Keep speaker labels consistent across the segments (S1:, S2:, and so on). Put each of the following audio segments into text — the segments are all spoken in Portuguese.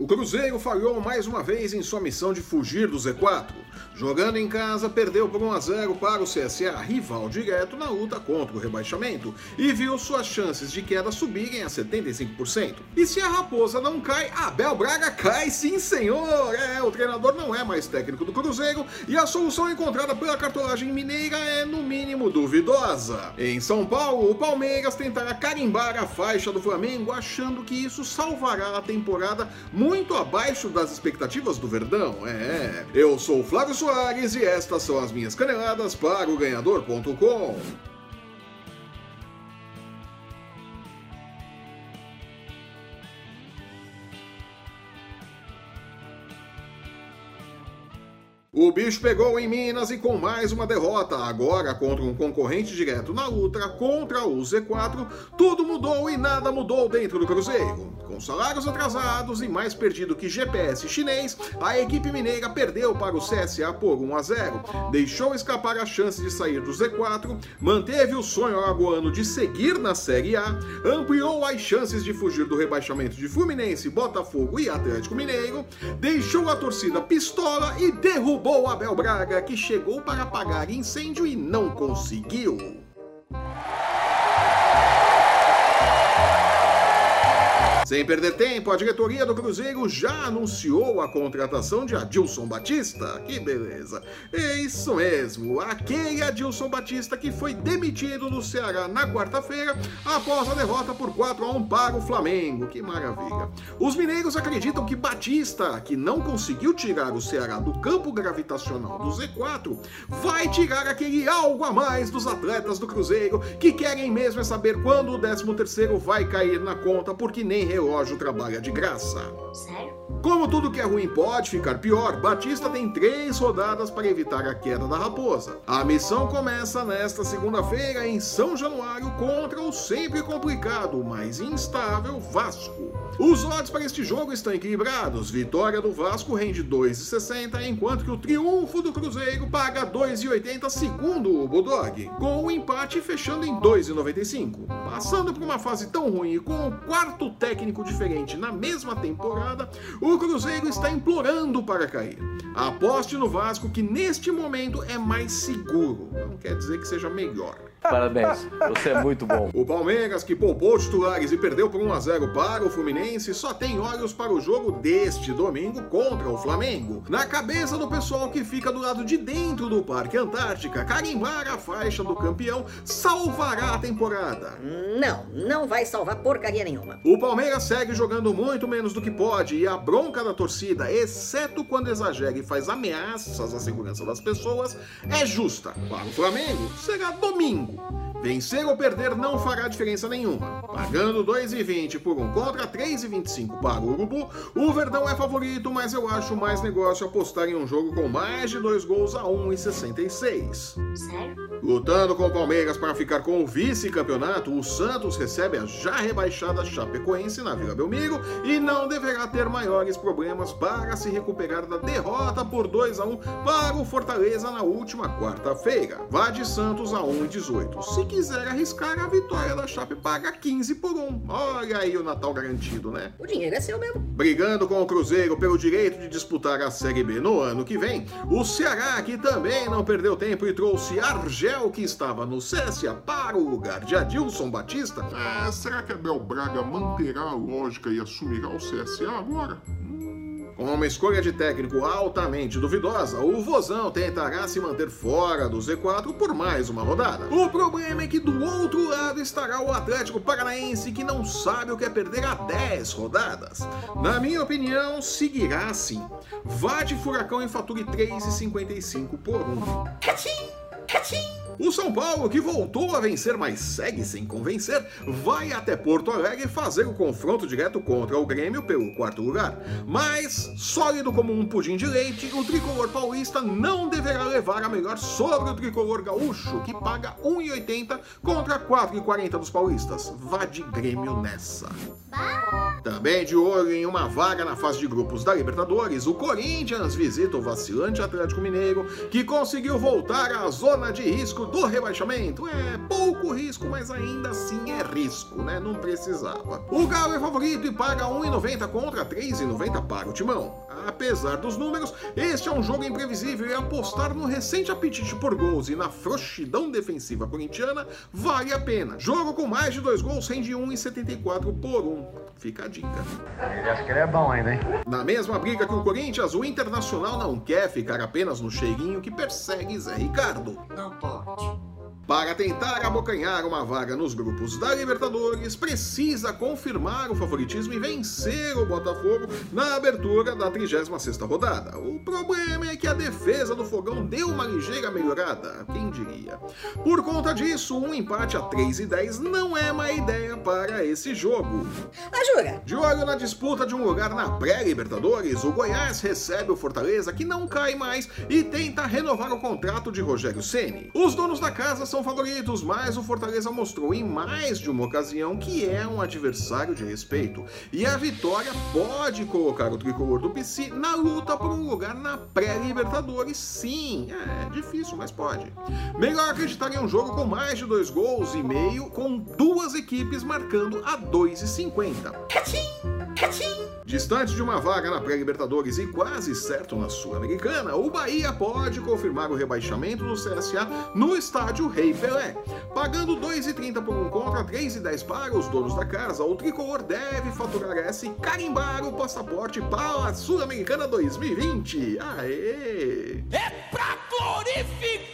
S1: O Cruzeiro falhou mais uma vez em sua missão de fugir do Z4. Jogando em casa, perdeu por 1 a 0 para o CSA, rival direto na luta contra o rebaixamento, e viu suas chances de queda subirem a 75%. E se a raposa não cai, Abel Braga cai sim, senhor! É, o treinador não é mais técnico do Cruzeiro e a solução encontrada pela cartolagem mineira é, no mínimo, duvidosa. Em São Paulo, o Palmeiras tentará carimbar a faixa do Flamengo, achando que isso salvará a temporada muito muito abaixo das expectativas do Verdão. É, eu sou o Flávio Soares e estas são as minhas caneladas para o ganhador.com. O bicho pegou em Minas e com mais uma derrota, agora contra um concorrente direto na luta contra o Z4, tudo mudou e nada mudou dentro do Cruzeiro. Com salários atrasados e mais perdido que GPS chinês, a equipe mineira perdeu para o CSA por 1 a 0, deixou escapar a chance de sair do Z4, manteve o sonho alagoano de seguir na Série A, ampliou as chances de fugir do rebaixamento de Fluminense, Botafogo e Atlético Mineiro, deixou a torcida pistola e derrubou derrubou Abel Braga, que chegou para apagar incêndio e não conseguiu. Sem perder tempo, a diretoria do Cruzeiro já anunciou a contratação de Adilson Batista. Que beleza! É isso mesmo, aquele Adilson Batista que foi demitido do Ceará na quarta-feira após a derrota por 4 a 1 para o Flamengo. Que maravilha! Os mineiros acreditam que Batista, que não conseguiu tirar o Ceará do campo gravitacional do Z4, vai tirar aquele algo a mais dos atletas do Cruzeiro que querem mesmo é saber quando o 13º vai cair na conta, porque nem relógio trabalha de graça.
S2: Sério?
S1: Como tudo que é ruim pode ficar pior, Batista tem três rodadas para evitar a queda da raposa. A missão começa nesta segunda-feira em São Januário contra o sempre complicado, mas instável Vasco. Os odds para este jogo estão equilibrados. Vitória do Vasco rende 2,60, enquanto que o triunfo do Cruzeiro paga 2,80 segundo o Bulldog, com o empate fechando em 2,95. Passando por uma fase tão ruim e com o quarto técnico diferente na mesma temporada, o Cruzeiro está implorando para cair. Aposte no Vasco que neste momento é mais seguro. Não quer dizer que seja melhor.
S3: Parabéns, você é muito bom.
S1: O Palmeiras, que poupou titulares e perdeu por 1 a 0 para o Fluminense, só tem olhos para o jogo deste domingo contra o Flamengo. Na cabeça do pessoal que fica do lado de dentro do Parque Antártica, carimbar a faixa do campeão salvará a temporada.
S2: Não, não vai salvar porcaria nenhuma.
S1: O Palmeiras segue jogando muito menos do que pode e a bronca da torcida, exceto quando exagera e faz ameaças à segurança das pessoas, é justa. Para o Flamengo, será domingo. Vencer ou perder não fará diferença nenhuma. Pagando 2,20 por um contra 3,25 para o Urubu, o Verdão é favorito, mas eu acho mais negócio apostar em um jogo com mais de dois gols a 1,66.
S2: Sério?
S1: Lutando com o Palmeiras para ficar com o vice-campeonato, o Santos recebe a já rebaixada Chapecoense na Vila Belmiro e não deverá ter maiores problemas para se recuperar da derrota por 2 a 1 para o Fortaleza na última quarta-feira. Vá de Santos a 1,18. Se quiser arriscar, a vitória da Chape paga 15 por 1. Olha aí o Natal garantido, né?
S2: O dinheiro é seu mesmo.
S1: Brigando com o Cruzeiro pelo direito de disputar a Série B no ano que vem, o Ceará, que também não perdeu tempo e trouxe Argel, que estava no Céssia, para o lugar de Adilson Batista.
S4: É, será que Abel Braga manterá a lógica e assumirá o CSA agora?
S1: Com uma escolha de técnico altamente duvidosa, o Vozão tentará se manter fora do Z4 por mais uma rodada. O problema é que do outro lado estará o Atlético Paranaense, que não sabe o que é perder a 10 rodadas. Na minha opinião, seguirá assim. Vá de Furacão e fature 3,55 por 1. O São Paulo, que voltou a vencer, mas segue sem convencer, vai até Porto Alegre fazer o confronto direto contra o Grêmio pelo quarto lugar. Mas, sólido como um pudim de leite, o tricolor paulista não deverá levar a melhor sobre o tricolor gaúcho, que paga 1,80 contra 4,40 dos paulistas. Vá de Grêmio nessa. Também de olho em uma vaga na fase de grupos da Libertadores, o Corinthians visita o vacilante Atlético Mineiro, que conseguiu voltar à zona de risco do rebaixamento. É pouco risco, mas ainda assim é risco, né? Não precisava. O Galo é favorito e paga 1,90 contra 3,90 para o Timão. Apesar dos números, este é um jogo imprevisível e apostar no recente apetite por gols e na frouxidão defensiva corintiana vale a pena. Jogo com mais de dois gols rende 1,74 por 1. Fica a dica.
S5: Ele acha que ele é bom ainda, hein?
S1: Na mesma briga que o Corinthians, o Internacional não quer ficar apenas no cheirinho que persegue Zé Ricardo.
S2: Não pode.
S1: Para tentar abocanhar uma vaga nos grupos da Libertadores, precisa confirmar o favoritismo e vencer o Botafogo na abertura da 36ª rodada. O problema é que a defesa do Fogão deu uma ligeira melhorada, quem diria. Por conta disso, um empate a 3 e 10 não é má ideia para esse jogo.
S2: Ah, jura?
S1: De olho na disputa de um lugar na pré-Libertadores, o Goiás recebe o Fortaleza, que não cai mais, e tenta renovar o contrato de Rogério Ceni. Os donos da casa são favoritos, mas o Fortaleza mostrou em mais de uma ocasião que é um adversário de respeito. E a vitória pode colocar o tricolor do PC na luta por um lugar na pré-Libertadores. Sim, é difícil, mas pode. Melhor acreditar em um jogo com mais de dois gols e meio, com duas equipes marcando a 2,50. Distante de uma vaga na pré-Libertadores e quase certo na Sul-Americana, o Bahia pode confirmar o rebaixamento do CSA no estádio Rei Pelé. Pagando 2,30 por um contra 3,10 para os donos da casa, o tricolor deve faturar essa e carimbar o passaporte para a Sul-Americana 2020. Aê!
S6: É pra glorificar!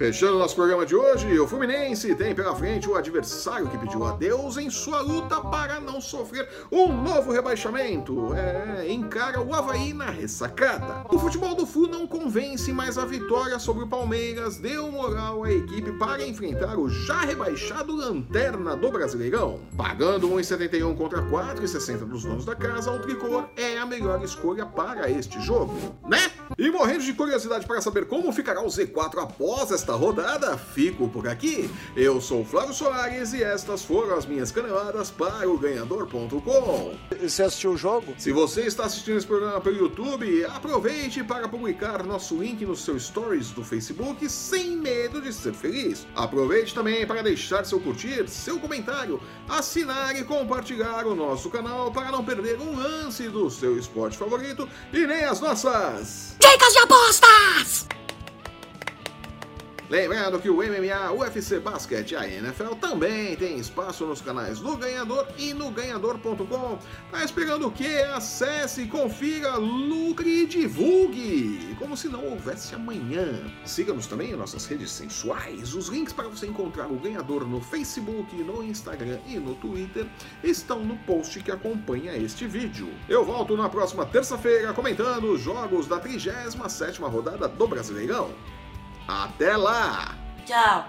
S1: Fechando nosso programa de hoje, o Fluminense tem pela frente o adversário que pediu adeus em sua luta para não sofrer um novo rebaixamento. É, encara o Havaí na ressacada. O futebol do Flu não convence, mas a vitória sobre o Palmeiras deu moral à equipe para enfrentar o já rebaixado Lanterna do Brasileirão. Pagando 1,71 contra 4,60 dos donos da casa, o tricolor é a melhor escolha para este jogo, né? E morrendo de curiosidade para saber como ficará o Z4 após esta rodada, fico por aqui. Eu sou o Flávio Soares e estas foram as minhas caneladas para o ganhador.com.
S7: Você assistiu o jogo?
S1: Se você está assistindo esse programa pelo YouTube, aproveite para publicar nosso link no seu stories do Facebook sem medo de ser feliz. Aproveite também para deixar seu curtir, seu comentário, assinar e compartilhar o nosso canal para não perder um lance do seu esporte favorito e nem as nossas.
S2: Dicas de apostas!
S1: Lembrando que o MMA, UFC Basket e a NFL também tem espaço nos canais do Ganhador e no ganhador.com. Tá esperando o quê? Acesse, confira, lucre e divulgue! Como se não houvesse amanhã. Siga-nos também em nossas redes sensuais. Os links para você encontrar o Ganhador no Facebook, no Instagram e no Twitter estão no post que acompanha este vídeo. Eu volto na próxima terça-feira comentando os jogos da 37ª rodada do Brasileirão. Até lá!
S2: Tchau!